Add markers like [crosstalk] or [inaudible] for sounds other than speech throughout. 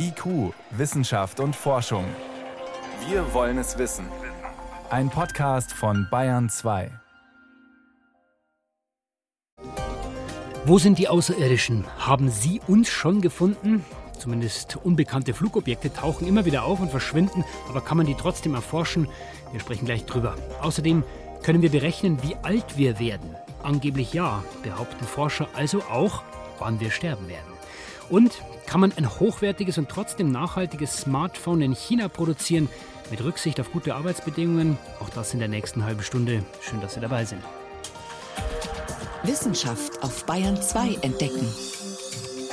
IQ, Wissenschaft und Forschung. Wir wollen es wissen. Ein Podcast von Bayern 2. Wo sind die Außerirdischen? Haben sie uns schon gefunden? Zumindest unbekannte Flugobjekte tauchen immer wieder auf und verschwinden, aber kann man die trotzdem erforschen? Wir sprechen gleich drüber. Außerdem können wir berechnen, wie alt wir werden. Angeblich ja, behaupten Forscher also auch, wann wir sterben werden. Und kann man ein hochwertiges und trotzdem nachhaltiges Smartphone in China produzieren, mit Rücksicht auf gute Arbeitsbedingungen? Auch das in der nächsten halben Stunde. Schön, dass Sie dabei sind. Wissenschaft auf Bayern 2 entdecken.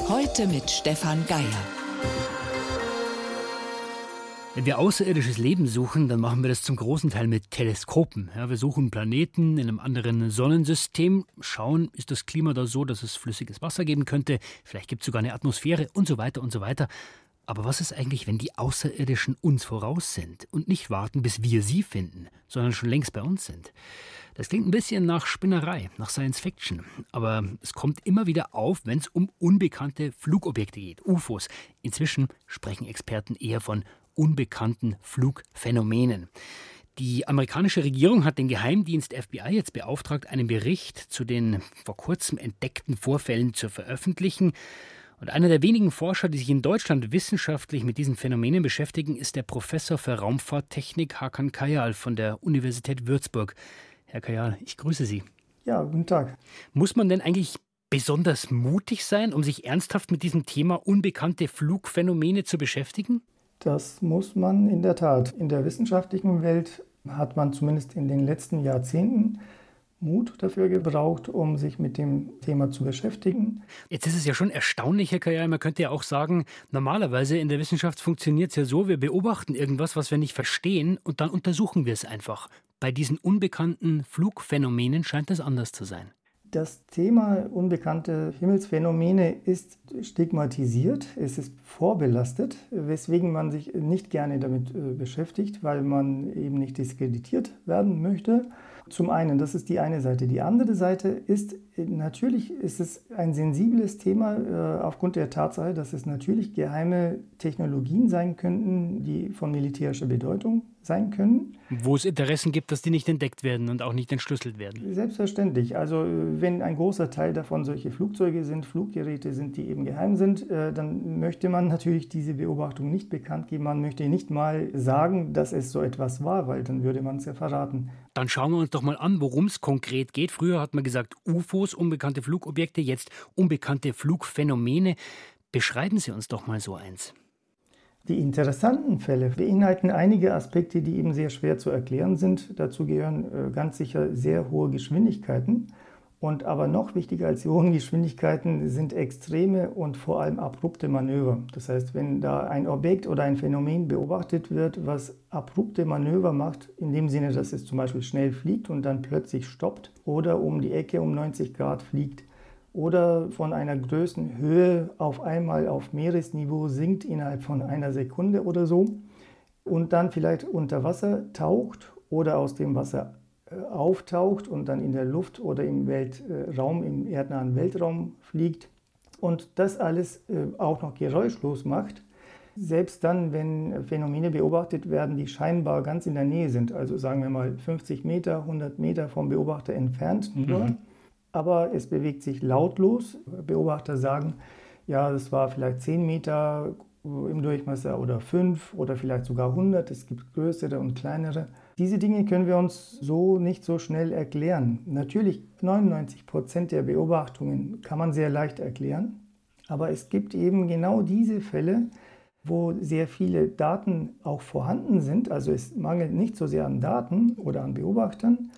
Heute mit Stefan Geier. Wenn wir außerirdisches Leben suchen, dann machen wir das zum großen Teil mit Teleskopen. Ja, wir suchen Planeten in einem anderen Sonnensystem, schauen, ist das Klima da so, dass es flüssiges Wasser geben könnte, vielleicht gibt es sogar eine Atmosphäre und so weiter und so weiter. Aber was ist eigentlich, wenn die Außerirdischen uns voraus sind und nicht warten, bis wir sie finden, sondern schon längst bei uns sind? Das klingt ein bisschen nach Spinnerei, nach Science Fiction. Aber es kommt immer wieder auf, wenn es um unbekannte Flugobjekte geht, UFOs. Inzwischen sprechen Experten eher von unbekannten Flugphänomenen. Die amerikanische Regierung hat den Geheimdienst FBI jetzt beauftragt, einen Bericht zu den vor kurzem entdeckten Vorfällen zu veröffentlichen. Und einer der wenigen Forscher, die sich in Deutschland wissenschaftlich mit diesen Phänomenen beschäftigen, ist der Professor für Raumfahrttechnik Hakan Kayal von der Universität Würzburg. Herr Kayal, ich grüße Sie. Ja, guten Tag. Muss man denn eigentlich besonders mutig sein, um sich ernsthaft mit diesem Thema unbekannte Flugphänomene zu beschäftigen? Das muss man in der Tat. In der wissenschaftlichen Welt hat man zumindest in den letzten Jahrzehnten Mut dafür gebraucht, um sich mit dem Thema zu beschäftigen. Jetzt ist es ja schon erstaunlich, Herr Kajal, man könnte ja auch sagen, normalerweise in der Wissenschaft funktioniert es ja so, wir beobachten irgendwas, was wir nicht verstehen und dann untersuchen wir es einfach. Bei diesen unbekannten Flugphänomenen scheint das anders zu sein. Das Thema unbekannte Himmelsphänomene ist stigmatisiert, es ist vorbelastet, weswegen man sich nicht gerne damit äh, beschäftigt, weil man eben nicht diskreditiert werden möchte. Zum einen, das ist die eine Seite. Die andere Seite ist, natürlich ist es ein sensibles Thema äh, aufgrund der Tatsache, dass es natürlich geheime Technologien sein könnten, die von militärischer Bedeutung sein können. Wo es Interessen gibt, dass die nicht entdeckt werden und auch nicht entschlüsselt werden. Selbstverständlich. Also wenn ein großer Teil davon solche Flugzeuge sind, Fluggeräte sind, die eben geheim sind, äh, dann möchte man natürlich diese Beobachtung nicht bekannt geben. Man möchte nicht mal sagen, dass es so etwas war, weil dann würde man es ja verraten. Dann schauen wir uns doch mal an, worum es konkret geht. Früher hat man gesagt UFOs, unbekannte Flugobjekte, jetzt unbekannte Flugphänomene. Beschreiben Sie uns doch mal so eins. Die interessanten Fälle beinhalten einige Aspekte, die eben sehr schwer zu erklären sind. Dazu gehören äh, ganz sicher sehr hohe Geschwindigkeiten. Und aber noch wichtiger als die hohen Geschwindigkeiten sind extreme und vor allem abrupte Manöver. Das heißt, wenn da ein Objekt oder ein Phänomen beobachtet wird, was abrupte Manöver macht, in dem Sinne, dass es zum Beispiel schnell fliegt und dann plötzlich stoppt oder um die Ecke um 90 Grad fliegt, oder von einer Größenhöhe auf einmal auf Meeresniveau sinkt innerhalb von einer Sekunde oder so und dann vielleicht unter Wasser taucht oder aus dem Wasser auftaucht und dann in der Luft oder im Weltraum, im erdnahen Weltraum fliegt und das alles äh, auch noch geräuschlos macht, selbst dann, wenn Phänomene beobachtet werden, die scheinbar ganz in der Nähe sind, also sagen wir mal 50 Meter, 100 Meter vom Beobachter entfernt nur, mhm aber es bewegt sich lautlos. Beobachter sagen, ja, es war vielleicht 10 Meter im Durchmesser oder 5 oder vielleicht sogar 100. Es gibt größere und kleinere. Diese Dinge können wir uns so nicht so schnell erklären. Natürlich 99 Prozent der Beobachtungen kann man sehr leicht erklären, aber es gibt eben genau diese Fälle, wo sehr viele Daten auch vorhanden sind. Also es mangelt nicht so sehr an Daten oder an Beobachtern,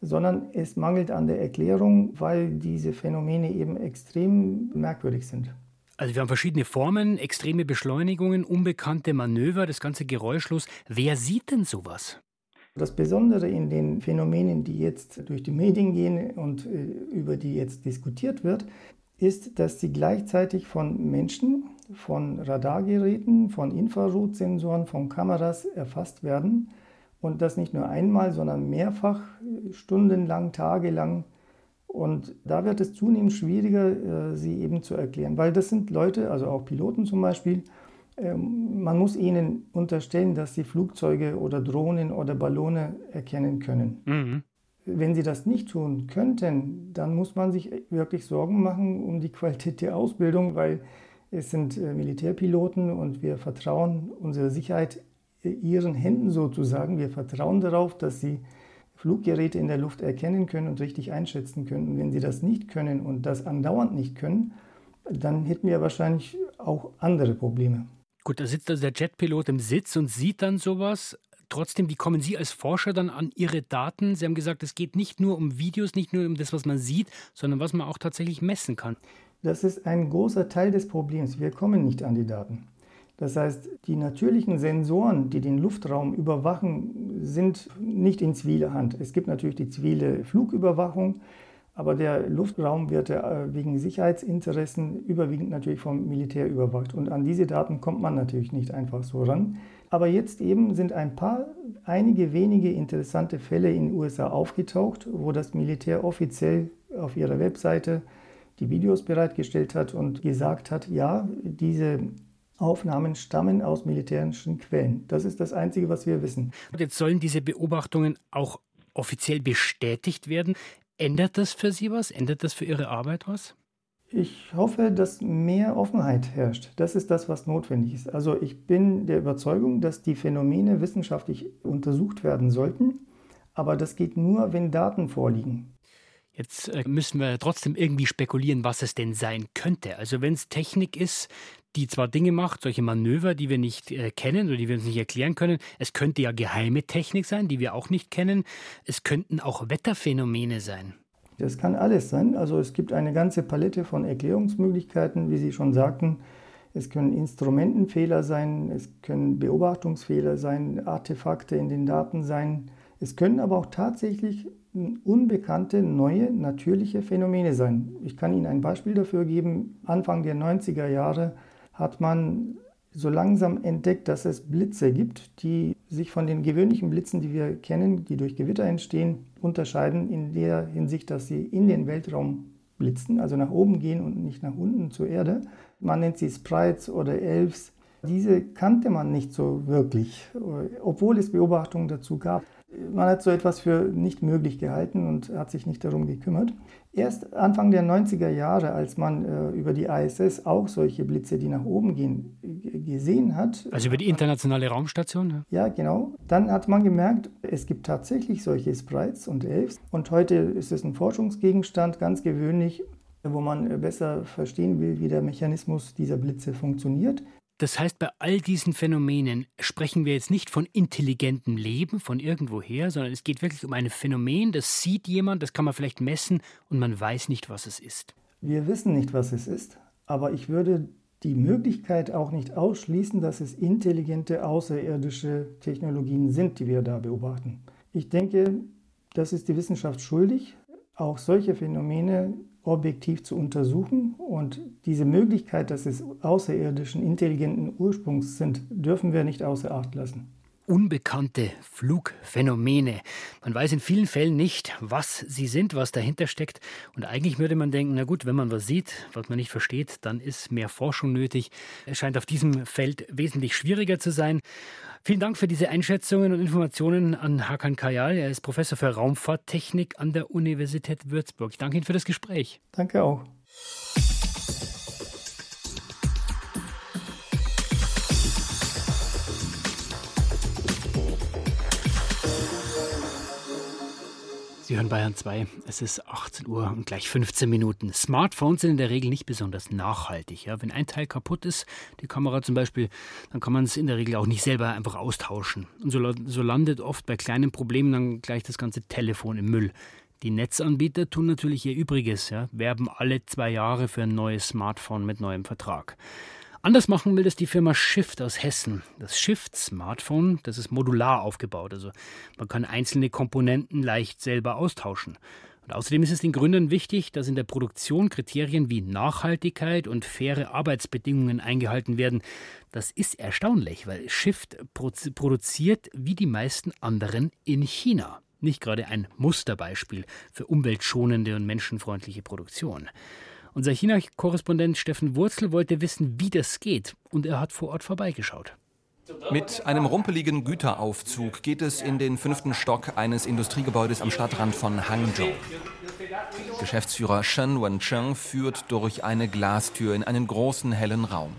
sondern es mangelt an der Erklärung, weil diese Phänomene eben extrem merkwürdig sind. Also wir haben verschiedene Formen, extreme Beschleunigungen, unbekannte Manöver, das ganze geräuschlos. Wer sieht denn sowas? Das Besondere in den Phänomenen, die jetzt durch die Medien gehen und äh, über die jetzt diskutiert wird, ist, dass sie gleichzeitig von Menschen, von Radargeräten, von Infrarotsensoren, von Kameras erfasst werden und das nicht nur einmal, sondern mehrfach, stundenlang, tagelang. Und da wird es zunehmend schwieriger, äh, sie eben zu erklären, weil das sind Leute, also auch Piloten zum Beispiel, man muss ihnen unterstellen, dass sie Flugzeuge oder Drohnen oder Ballone erkennen können. Mhm. Wenn sie das nicht tun könnten, dann muss man sich wirklich Sorgen machen um die [laughs] Qualität der Ausbildung, weil es sind äh, Militärpiloten und wir vertrauen unsere Sicherheit ihren Händen sozusagen. Wir vertrauen darauf, dass sie Fluggeräte in der Luft erkennen können und richtig einschätzen können. Und wenn sie das nicht können und das andauernd nicht können, dann hätten wir wahrscheinlich auch andere Probleme. Gut, da sitzt also der Jetpilot im Sitz und sieht dann sowas. Trotzdem, wie kommen Sie als Forscher dann an Ihre Daten? Sie haben gesagt, es geht nicht nur um Videos, nicht nur um das, was man sieht, sondern was man auch tatsächlich messen kann. Das ist ein großer Teil des Problems. Wir kommen nicht an die Daten. Das heißt, die natürlichen Sensoren, die den Luftraum überwachen, sind nicht in ziviler Hand. Es gibt natürlich die zivile Flugüberwachung, aber der Luftraum wird äh, wegen Sicherheitsinteressen überwiegend natürlich vom Militär überwacht. Und an diese Daten kommt man natürlich nicht einfach so ran. Aber jetzt eben sind ein paar, einige wenige interessante Fälle in den USA aufgetaucht, wo das Militär offiziell auf ihrer Webseite die Videos bereitgestellt hat und gesagt hat, ja, diese Aufnahmen stammen aus militärischen Quellen. Das ist das Einzige, was wir wissen. Und jetzt sollen diese Beobachtungen auch offiziell bestätigt werden. Ändert das für Sie was? Ändert das für Ihre Arbeit was? Ich hoffe, dass mehr Offenheit herrscht. Das ist das, was notwendig ist. Also ich bin der Überzeugung, dass die Phänomene wissenschaftlich untersucht werden sollten, aber das geht nur, wenn Daten vorliegen. Jetzt äh, müssen wir trotzdem irgendwie spekulieren, was es denn sein könnte. Also wenn es Technik ist, die zwar Dinge macht, solche Manöver, die wir nicht äh, kennen oder die wir uns nicht erklären können. Es könnte ja geheime Technik sein, die wir auch nicht kennen. Es könnten auch Wetterphänomene sein. Das kann alles sein. Also es gibt eine ganze Palette von Erklärungsmöglichkeiten, wie Sie schon sagten. Es können Instrumentenfehler sein, es können Beobachtungsfehler sein, Artefakte in den Daten sein. Es können aber auch tatsächlich unbekannte, neue, natürliche Phänomene sein. Ich kann Ihnen ein Beispiel dafür geben. Anfang der 90er Jahre hat man so langsam entdeckt, dass es Blitze gibt, die sich von den gewöhnlichen Blitzen, die wir kennen, die durch Gewitter entstehen, unterscheiden in der Hinsicht, dass sie in den Weltraum blitzen, also nach oben gehen und nicht nach unten zur Erde. Man nennt sie Sprites oder Elves. Diese kannte man nicht so wirklich, obwohl es Beobachtungen dazu gab. Man hat so etwas für nicht möglich gehalten und hat sich nicht darum gekümmert. Erst Anfang der 90er Jahre, als man äh, über die ISS auch solche Blitze, die nach oben gehen, gesehen hat. Also über die internationale Raumstation? Ja, genau. Dann hat man gemerkt, es gibt tatsächlich solche Sprites und Elves. Und heute ist es ein Forschungsgegenstand, ganz gewöhnlich, wo man besser verstehen will, wie der Mechanismus dieser Blitze funktioniert. Das heißt, bei all diesen Phänomenen sprechen wir jetzt nicht von intelligentem Leben von irgendwoher, sondern es geht wirklich um ein Phänomen, das sieht jemand, das kann man vielleicht messen und man weiß nicht, was es ist. Wir wissen nicht, was es ist, aber ich würde die Möglichkeit auch nicht ausschließen, dass es intelligente außerirdische Technologien sind, die wir da beobachten. Ich denke, das ist die Wissenschaft schuldig, auch solche Phänomene objektiv zu untersuchen. Und diese Möglichkeit, dass es außerirdischen, intelligenten Ursprungs sind, dürfen wir nicht außer Acht lassen. Unbekannte Flugphänomene. Man weiß in vielen Fällen nicht, was sie sind, was dahinter steckt. Und eigentlich würde man denken, na gut, wenn man was sieht, was man nicht versteht, dann ist mehr Forschung nötig. Es scheint auf diesem Feld wesentlich schwieriger zu sein. Vielen Dank für diese Einschätzungen und Informationen an Hakan Kayal. Er ist Professor für Raumfahrttechnik an der Universität Würzburg. Ich danke Ihnen für das Gespräch. Danke auch. Sie hören Bayern 2. Es ist 18 Uhr und gleich 15 Minuten. Smartphones sind in der Regel nicht besonders nachhaltig. Ja, wenn ein Teil kaputt ist, die Kamera zum Beispiel, dann kann man es in der Regel auch nicht selber einfach austauschen. Und so, so landet oft bei kleinen Problemen dann gleich das ganze Telefon im Müll. Die Netzanbieter tun natürlich ihr Übriges, ja, werben alle zwei Jahre für ein neues Smartphone mit neuem Vertrag. Anders machen will das die Firma Shift aus Hessen. Das Shift Smartphone, das ist modular aufgebaut. Also man kann einzelne Komponenten leicht selber austauschen. Und außerdem ist es den Gründern wichtig, dass in der Produktion Kriterien wie Nachhaltigkeit und faire Arbeitsbedingungen eingehalten werden. Das ist erstaunlich, weil Shift produziert wie die meisten anderen in China. Nicht gerade ein Musterbeispiel für umweltschonende und menschenfreundliche Produktion. Unser China-Korrespondent Steffen Wurzel wollte wissen, wie das geht. Und er hat vor Ort vorbeigeschaut. Mit einem rumpeligen Güteraufzug geht es in den fünften Stock eines Industriegebäudes am Stadtrand von Hangzhou. Geschäftsführer Shen Wencheng führt durch eine Glastür in einen großen hellen Raum.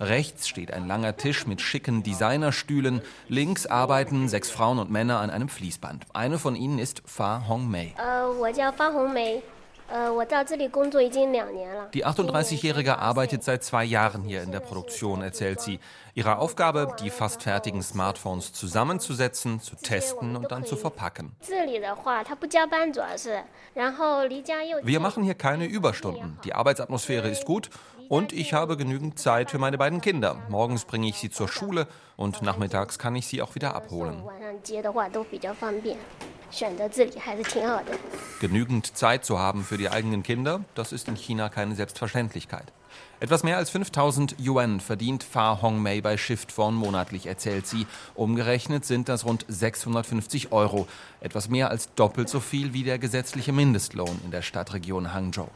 Rechts steht ein langer Tisch mit schicken Designerstühlen. Links arbeiten sechs Frauen und Männer an einem Fließband. Eine von ihnen ist Fa Hongmei. Uh, die 38-Jährige arbeitet seit zwei Jahren hier in der Produktion, erzählt sie. Ihre Aufgabe, die fast fertigen Smartphones zusammenzusetzen, zu testen und dann zu verpacken. Wir machen hier keine Überstunden. Die Arbeitsatmosphäre ist gut und ich habe genügend Zeit für meine beiden Kinder. Morgens bringe ich sie zur Schule und nachmittags kann ich sie auch wieder abholen. Genügend Zeit zu haben für die eigenen Kinder, das ist in China keine Selbstverständlichkeit. Etwas mehr als 5000 Yuan verdient Fa Hongmei bei Shiftphone monatlich, erzählt sie. Umgerechnet sind das rund 650 Euro. Etwas mehr als doppelt so viel wie der gesetzliche Mindestlohn in der Stadtregion Hangzhou.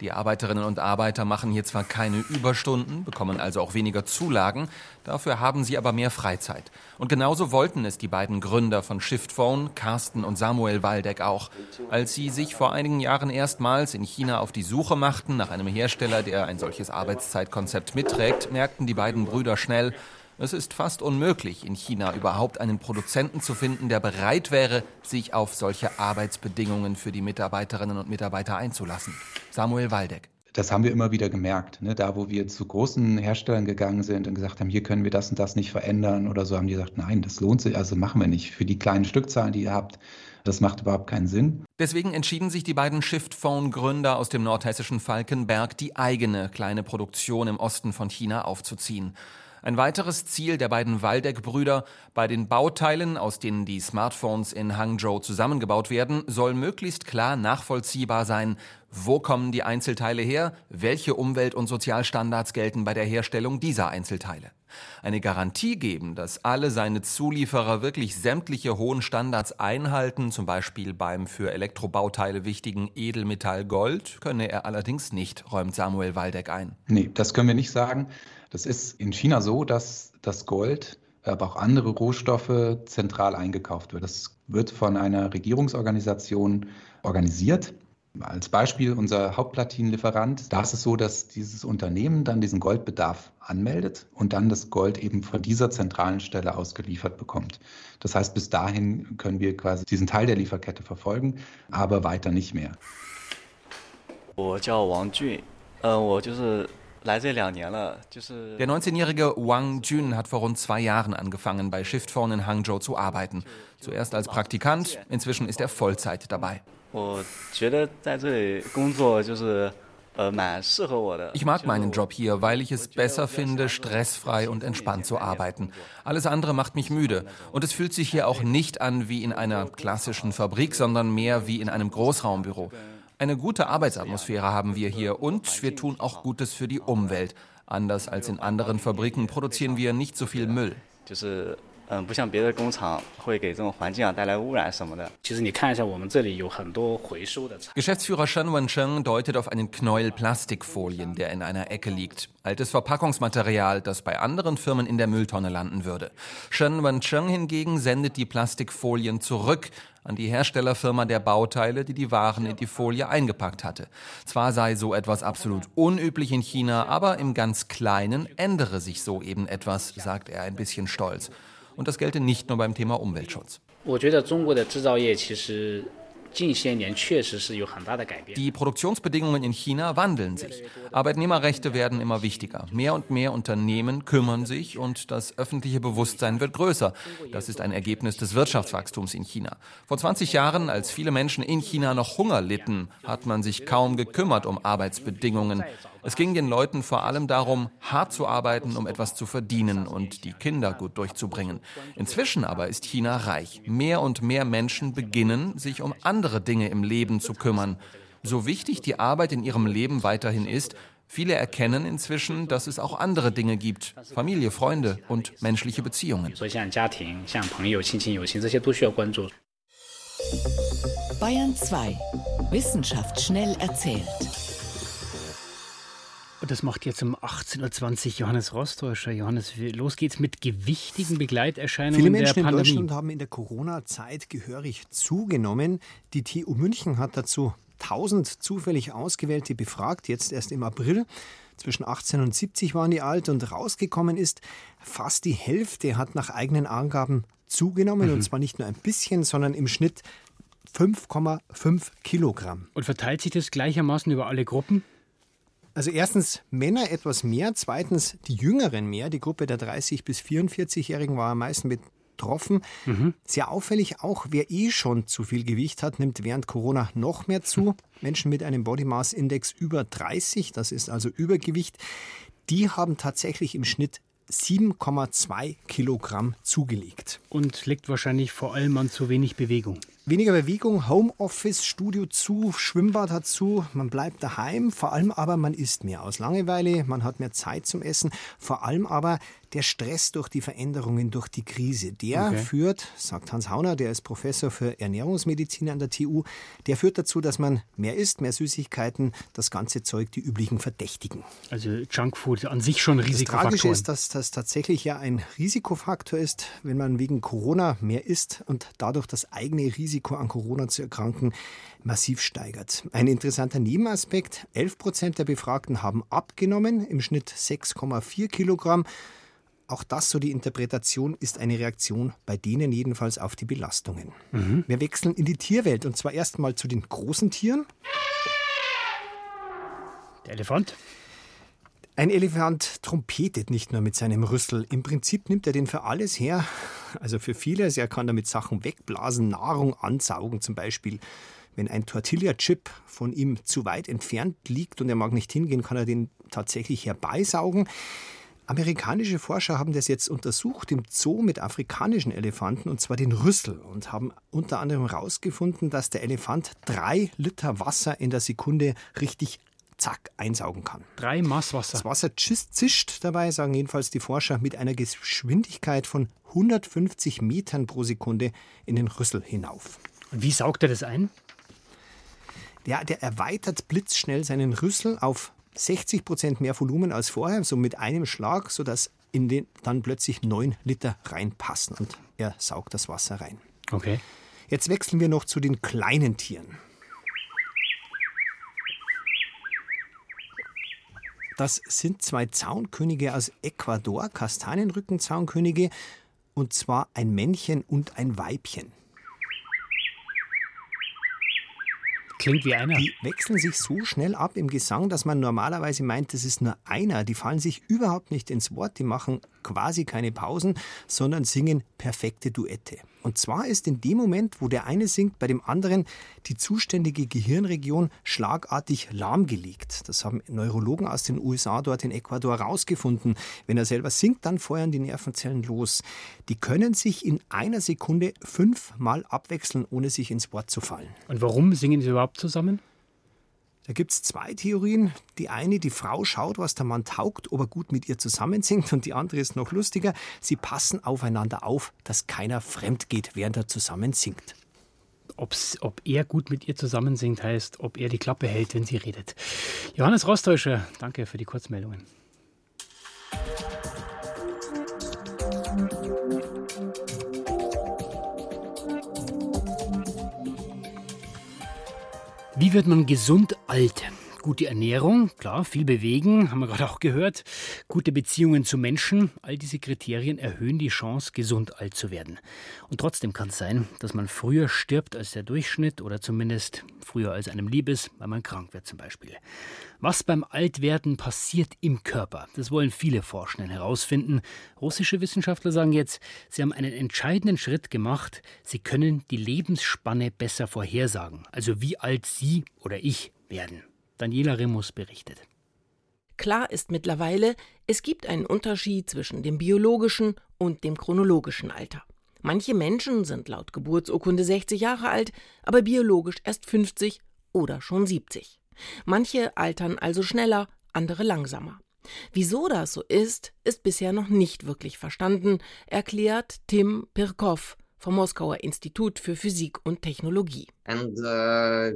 Die Arbeiterinnen und Arbeiter machen hier zwar keine Überstunden, bekommen also auch weniger Zulagen, dafür haben sie aber mehr Freizeit. Und genauso wollten es die beiden Gründer von Shiftphone, Carsten und Samuel Waldeck auch. Als sie sich vor einigen Jahren erstmals in China auf die Suche machten nach einem Hersteller, der ein solches Arbeitszeitkonzept mitträgt, merkten die beiden Brüder schnell, es ist fast unmöglich, in China überhaupt einen Produzenten zu finden, der bereit wäre, sich auf solche Arbeitsbedingungen für die Mitarbeiterinnen und Mitarbeiter einzulassen. Samuel Waldeck. Das haben wir immer wieder gemerkt. Ne? Da, wo wir zu großen Herstellern gegangen sind und gesagt haben, hier können wir das und das nicht verändern oder so, haben die gesagt, nein, das lohnt sich, also machen wir nicht. Für die kleinen Stückzahlen, die ihr habt, das macht überhaupt keinen Sinn. Deswegen entschieden sich die beiden Shift-Phone-Gründer aus dem nordhessischen Falkenberg, die eigene kleine Produktion im Osten von China aufzuziehen. Ein weiteres Ziel der beiden Waldeck-Brüder bei den Bauteilen, aus denen die Smartphones in Hangzhou zusammengebaut werden, soll möglichst klar nachvollziehbar sein, wo kommen die Einzelteile her, welche Umwelt- und Sozialstandards gelten bei der Herstellung dieser Einzelteile. Eine Garantie geben, dass alle seine Zulieferer wirklich sämtliche hohen Standards einhalten, zum Beispiel beim für Elektrobauteile wichtigen Edelmetall Gold, könne er allerdings nicht, räumt Samuel Waldeck ein. Nee, das können wir nicht sagen. Das ist in China so, dass das Gold, aber auch andere Rohstoffe zentral eingekauft wird. Das wird von einer Regierungsorganisation organisiert. Als Beispiel unser Hauptplatinenlieferant, da ist es so, dass dieses Unternehmen dann diesen Goldbedarf anmeldet und dann das Gold eben von dieser zentralen Stelle ausgeliefert bekommt. Das heißt, bis dahin können wir quasi diesen Teil der Lieferkette verfolgen, aber weiter nicht mehr. 我叫王俊，呃，我就是der 19-jährige Wang Jun hat vor rund zwei Jahren angefangen, bei Shiftphone in Hangzhou zu arbeiten. Zuerst als Praktikant, inzwischen ist er Vollzeit dabei. Ich mag meinen Job hier, weil ich es besser finde, stressfrei und entspannt zu arbeiten. Alles andere macht mich müde. Und es fühlt sich hier auch nicht an wie in einer klassischen Fabrik, sondern mehr wie in einem Großraumbüro. Eine gute Arbeitsatmosphäre haben wir hier und wir tun auch Gutes für die Umwelt. Anders als in anderen Fabriken produzieren wir nicht so viel Müll. 嗯，不像别的工厂会给这种环境啊带来污染什么的。其实你看一下，我们这里有很多回收的。Geschäftsführer Shen Wencheng deutet auf einen Knäuel Plastikfolien, der in einer Ecke liegt. Altes Verpackungsmaterial, das bei anderen Firmen in der Mülltonne landen würde. Shen Wencheng hingegen sendet die Plastikfolien zurück an die Herstellerfirma der Bauteile, die die Waren in die Folie eingepackt hatte. Zwar sei so etwas absolut unüblich in China, aber im ganz Kleinen ändere sich so eben etwas, sagt er ein bisschen stolz. Und das gelte nicht nur beim Thema Umweltschutz. Die Produktionsbedingungen in China wandeln sich. Arbeitnehmerrechte werden immer wichtiger. Mehr und mehr Unternehmen kümmern sich und das öffentliche Bewusstsein wird größer. Das ist ein Ergebnis des Wirtschaftswachstums in China. Vor 20 Jahren, als viele Menschen in China noch Hunger litten, hat man sich kaum gekümmert um Arbeitsbedingungen. Es ging den Leuten vor allem darum, hart zu arbeiten, um etwas zu verdienen und die Kinder gut durchzubringen. Inzwischen aber ist China reich. Mehr und mehr Menschen beginnen, sich um andere Dinge im Leben zu kümmern. So wichtig die Arbeit in ihrem Leben weiterhin ist, viele erkennen inzwischen, dass es auch andere Dinge gibt. Familie, Freunde und menschliche Beziehungen. Bayern 2. Wissenschaft schnell erzählt. Und das macht jetzt um 18.20 Uhr Johannes Rostäuscher. Johannes, los geht's mit gewichtigen Begleiterscheinungen Viele Menschen der in Pandemie. Deutschland haben in der Corona-Zeit gehörig zugenommen. Die TU München hat dazu 1000 zufällig Ausgewählte befragt, jetzt erst im April. Zwischen 18 und 70 waren die alt und rausgekommen ist, fast die Hälfte hat nach eigenen Angaben zugenommen. Und zwar nicht nur ein bisschen, sondern im Schnitt 5,5 Kilogramm. Und verteilt sich das gleichermaßen über alle Gruppen? Also erstens Männer etwas mehr, zweitens die Jüngeren mehr. Die Gruppe der 30 bis 44-Jährigen war am meisten betroffen. Sehr auffällig auch, wer eh schon zu viel Gewicht hat, nimmt während Corona noch mehr zu. [laughs] Menschen mit einem Body Mass Index über 30, das ist also Übergewicht, die haben tatsächlich im Schnitt 7,2 Kilogramm zugelegt. Und liegt wahrscheinlich vor allem an zu wenig Bewegung. Weniger Bewegung, Homeoffice, Studio zu, Schwimmbad hat zu, man bleibt daheim, vor allem aber man isst mehr aus Langeweile, man hat mehr Zeit zum Essen, vor allem aber der Stress durch die Veränderungen, durch die Krise, der Okay. führt, sagt Hans Hauner, der ist Professor für Ernährungsmedizin an der TU, der führt dazu, dass man mehr isst, mehr Süßigkeiten, das ganze Zeug, die üblichen Verdächtigen. Also Junkfood an sich schon Das Tragische ist, dass das tatsächlich ja ein Risikofaktor ist, wenn man wegen Corona mehr isst und dadurch das eigene Risiko an Corona zu erkranken massiv steigert. Ein interessanter Nebenaspekt, 11 Prozent der Befragten haben abgenommen, im Schnitt 6,4 Kilogramm. Auch das, so die Interpretation, ist eine Reaktion bei denen jedenfalls auf die Belastungen. Wir wechseln in die Tierwelt und zwar erstmal zu den großen Tieren. Der Elefant? Ein Elefant trompetet nicht nur mit seinem Rüssel. Im Prinzip nimmt er den für alles her. Also für vieles. Er kann damit Sachen wegblasen, Nahrung ansaugen zum Beispiel. Wenn ein Tortilla-Chip von ihm zu weit entfernt liegt und er mag nicht hingehen, kann er den tatsächlich herbeisaugen. Amerikanische Forscher haben das jetzt untersucht im Zoo mit afrikanischen Elefanten, und zwar den Rüssel, und haben unter anderem herausgefunden, dass der Elefant drei Liter Wasser in der Sekunde richtig zack einsaugen kann. Drei Maß Wasser. Das Wasser zischt, dabei, sagen jedenfalls die Forscher, mit einer Geschwindigkeit von 150 Metern pro Sekunde in den Rüssel hinauf. Und wie saugt er das ein? Der, der erweitert blitzschnell seinen Rüssel auf 60 Prozent mehr Volumen als vorher, so mit einem Schlag, sodass in den dann plötzlich 9 Liter reinpassen und er saugt das Wasser rein. Okay. Jetzt wechseln wir noch zu den kleinen Tieren. Das sind zwei Zaunkönige aus Ecuador, Kastanienrückenzaunkönige, und zwar ein Männchen und ein Weibchen. Klingt wie einer. Die wechseln sich so schnell ab im Gesang, dass man normalerweise meint, das ist nur einer. Die fallen sich überhaupt nicht ins Wort, die machen quasi keine Pausen, sondern singen perfekte Duette. Und zwar ist in dem Moment, wo der eine singt, bei dem anderen die zuständige Gehirnregion schlagartig lahmgelegt. Das haben Neurologen aus den USA dort in Ecuador herausgefunden. Wenn er selber singt, dann feuern die Nervenzellen los. Die können sich in einer Sekunde fünfmal abwechseln, ohne sich ins Wort zu fallen. Und warum singen sie überhaupt zusammen? Da gibt es zwei Theorien. Die eine, die Frau schaut, was der Mann taugt, ob er gut mit ihr zusammensingt. Und die andere ist noch lustiger. Sie passen aufeinander auf, dass keiner fremd geht, während er zusammen singt. Ob's, ob er gut mit ihr zusammensingt, heißt, ob er die Klappe hält, wenn sie redet. Johannes Rostäuscher, danke für die Kurzmeldungen. Wie wird man gesund alt? Gute Ernährung, klar, viel bewegen, haben wir [laughs] gerade auch gehört. Gute Beziehungen zu Menschen, all diese Kriterien erhöhen die Chance, gesund alt zu werden. Und trotzdem kann es sein, dass man früher stirbt als der Durchschnitt oder zumindest früher als einem lieb ist, weil man krank wird zum Beispiel. Was beim Altwerden passiert im Körper, das wollen viele Forschenden herausfinden. Russische Wissenschaftler sagen jetzt, sie haben einen entscheidenden Schritt gemacht. Sie können die Lebensspanne besser vorhersagen, also wie alt Sie oder ich werden. Daniela Remus berichtet. Klar ist mittlerweile, es gibt einen Unterschied zwischen dem biologischen und dem chronologischen Alter. Manche Menschen sind laut Geburtsurkunde 60 Jahre alt, aber biologisch erst 50 oder schon 70. Manche altern also schneller, andere langsamer. Wieso das so ist, ist bisher noch nicht wirklich verstanden, erklärt Tim Pirkov vom Moskauer Institut für Physik und Technologie. Uh,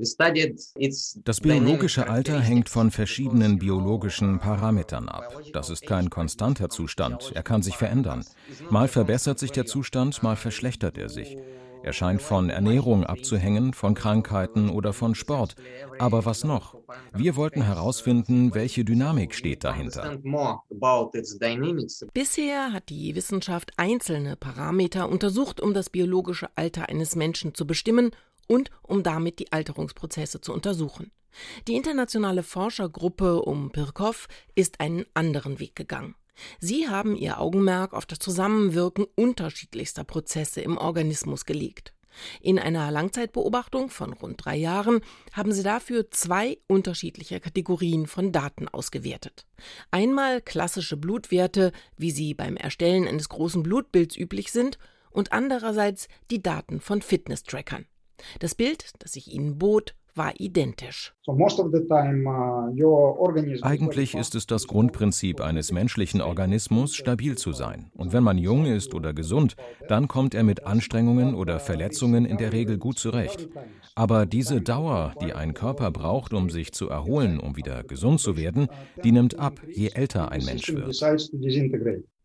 das biologische Alter hängt von verschiedenen biologischen Parametern ab. Das ist kein konstanter Zustand, er kann sich verändern. Mal verbessert sich der Zustand, mal verschlechtert er sich. Er scheint von Ernährung abzuhängen, von Krankheiten oder von Sport. Aber was noch? Wir wollten herausfinden, welche Dynamik steht dahinter. Bisher hat die Wissenschaft einzelne Parameter untersucht, um das biologische Alter eines Menschen zu bestimmen und um damit die Alterungsprozesse zu untersuchen. Die internationale Forschergruppe um Pirkov ist einen anderen Weg gegangen. Sie haben ihr Augenmerk auf das Zusammenwirken unterschiedlichster Prozesse im Organismus gelegt. In einer Langzeitbeobachtung von rund drei Jahren haben sie dafür zwei unterschiedliche Kategorien von Daten ausgewertet. Einmal klassische Blutwerte, wie sie beim Erstellen eines großen Blutbilds üblich sind, und andererseits die Daten von Fitness-Trackern. Das Bild, das ich ihnen bot, war identisch. Uh, Eigentlich ist es das Grundprinzip eines menschlichen Organismus, stabil zu sein. Und wenn man jung ist oder gesund, dann kommt er mit Anstrengungen oder Verletzungen in der Regel gut zurecht. Aber diese Dauer, die ein Körper braucht, um sich zu erholen, um wieder gesund zu werden, die nimmt ab, je älter ein Mensch wird.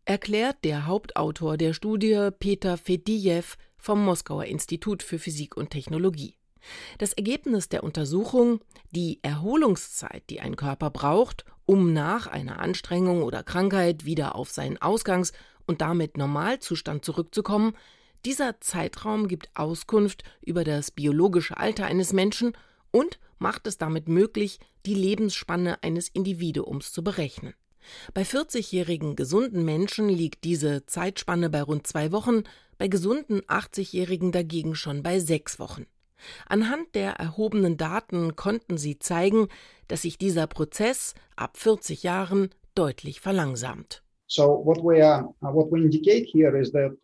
Erklärt der Hauptautor der Studie Peter Fedijew vom Moskauer Institut für Physik und Technologie. Das Ergebnis der Untersuchung, die Erholungszeit, die ein Körper braucht, um nach einer Anstrengung oder Krankheit wieder auf seinen Ausgangs- und damit Normalzustand zurückzukommen, dieser Zeitraum gibt Auskunft über das biologische Alter eines Menschen und macht es damit möglich, die Lebensspanne eines Individuums zu berechnen. Bei 40-jährigen gesunden Menschen liegt diese Zeitspanne bei rund zwei Wochen, bei gesunden 80-jährigen dagegen schon bei sechs Wochen. Anhand der erhobenen Daten konnten sie zeigen, dass sich dieser Prozess ab 40 Jahren deutlich verlangsamt. Uh,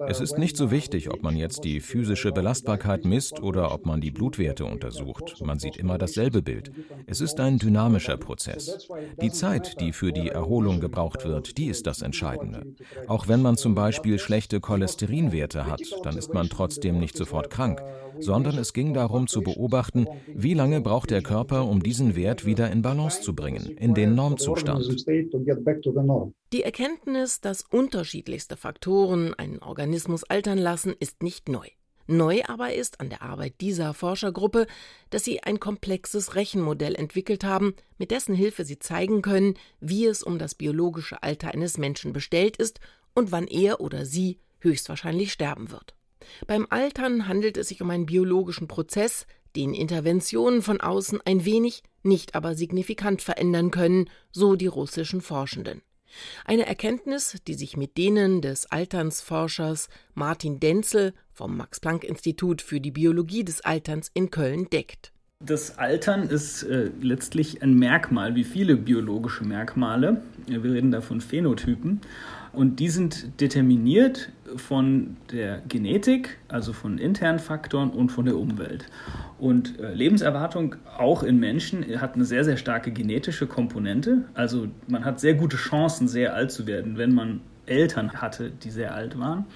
es ist nicht so wichtig, ob man jetzt die physische Belastbarkeit misst oder ob man die Blutwerte untersucht. Man sieht immer dasselbe Bild. Es ist ein dynamischer Prozess. Die Zeit, die für die Erholung gebraucht wird, die ist das Entscheidende. Auch wenn man zum Beispiel schlechte Cholesterinwerte hat, dann ist man trotzdem nicht sofort krank sondern es ging darum zu beobachten, wie lange braucht der Körper, um diesen Wert wieder in Balance zu bringen, in den Normzustand. Die Erkenntnis, dass unterschiedlichste Faktoren einen Organismus altern lassen, ist nicht neu. Neu aber ist an der Arbeit dieser Forschergruppe, dass sie ein komplexes Rechenmodell entwickelt haben, mit dessen Hilfe sie zeigen können, wie es um das biologische Alter eines Menschen bestellt ist und wann er oder sie höchstwahrscheinlich sterben wird. Beim Altern handelt es sich um einen biologischen Prozess, den Interventionen von außen ein wenig, nicht aber signifikant verändern können, so die russischen Forschenden. Eine Erkenntnis, die sich mit denen des Alternsforschers Martin Denzel vom Max Planck Institut für die Biologie des Alterns in Köln deckt. Das Altern ist äh, letztlich ein Merkmal, wie viele biologische Merkmale. Wir reden da von Phänotypen. Und die sind determiniert von der Genetik, also von internen Faktoren und von der Umwelt. Und äh, Lebenserwartung auch in Menschen hat eine sehr, sehr starke genetische Komponente. Also man hat sehr gute Chancen, sehr alt zu werden, wenn man Eltern hatte, die sehr alt waren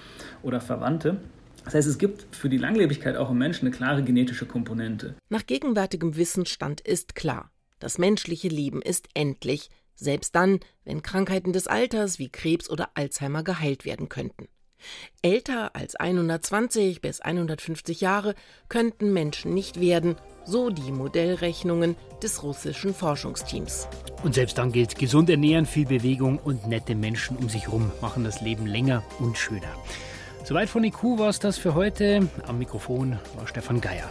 oder Verwandte. Das heißt, es gibt für die Langlebigkeit auch im Menschen eine klare genetische Komponente. Nach gegenwärtigem Wissensstand ist klar, das menschliche Leben ist endlich, selbst dann, wenn Krankheiten des Alters wie Krebs oder Alzheimer geheilt werden könnten. Älter als 120 bis 150 Jahre könnten Menschen nicht werden, so die Modellrechnungen des russischen Forschungsteams. Und selbst dann gilt, gesund ernähren, viel Bewegung und nette Menschen um sich herum machen das Leben länger und schöner. Soweit von IQ war es das für heute. Am Mikrofon war Stefan Geier.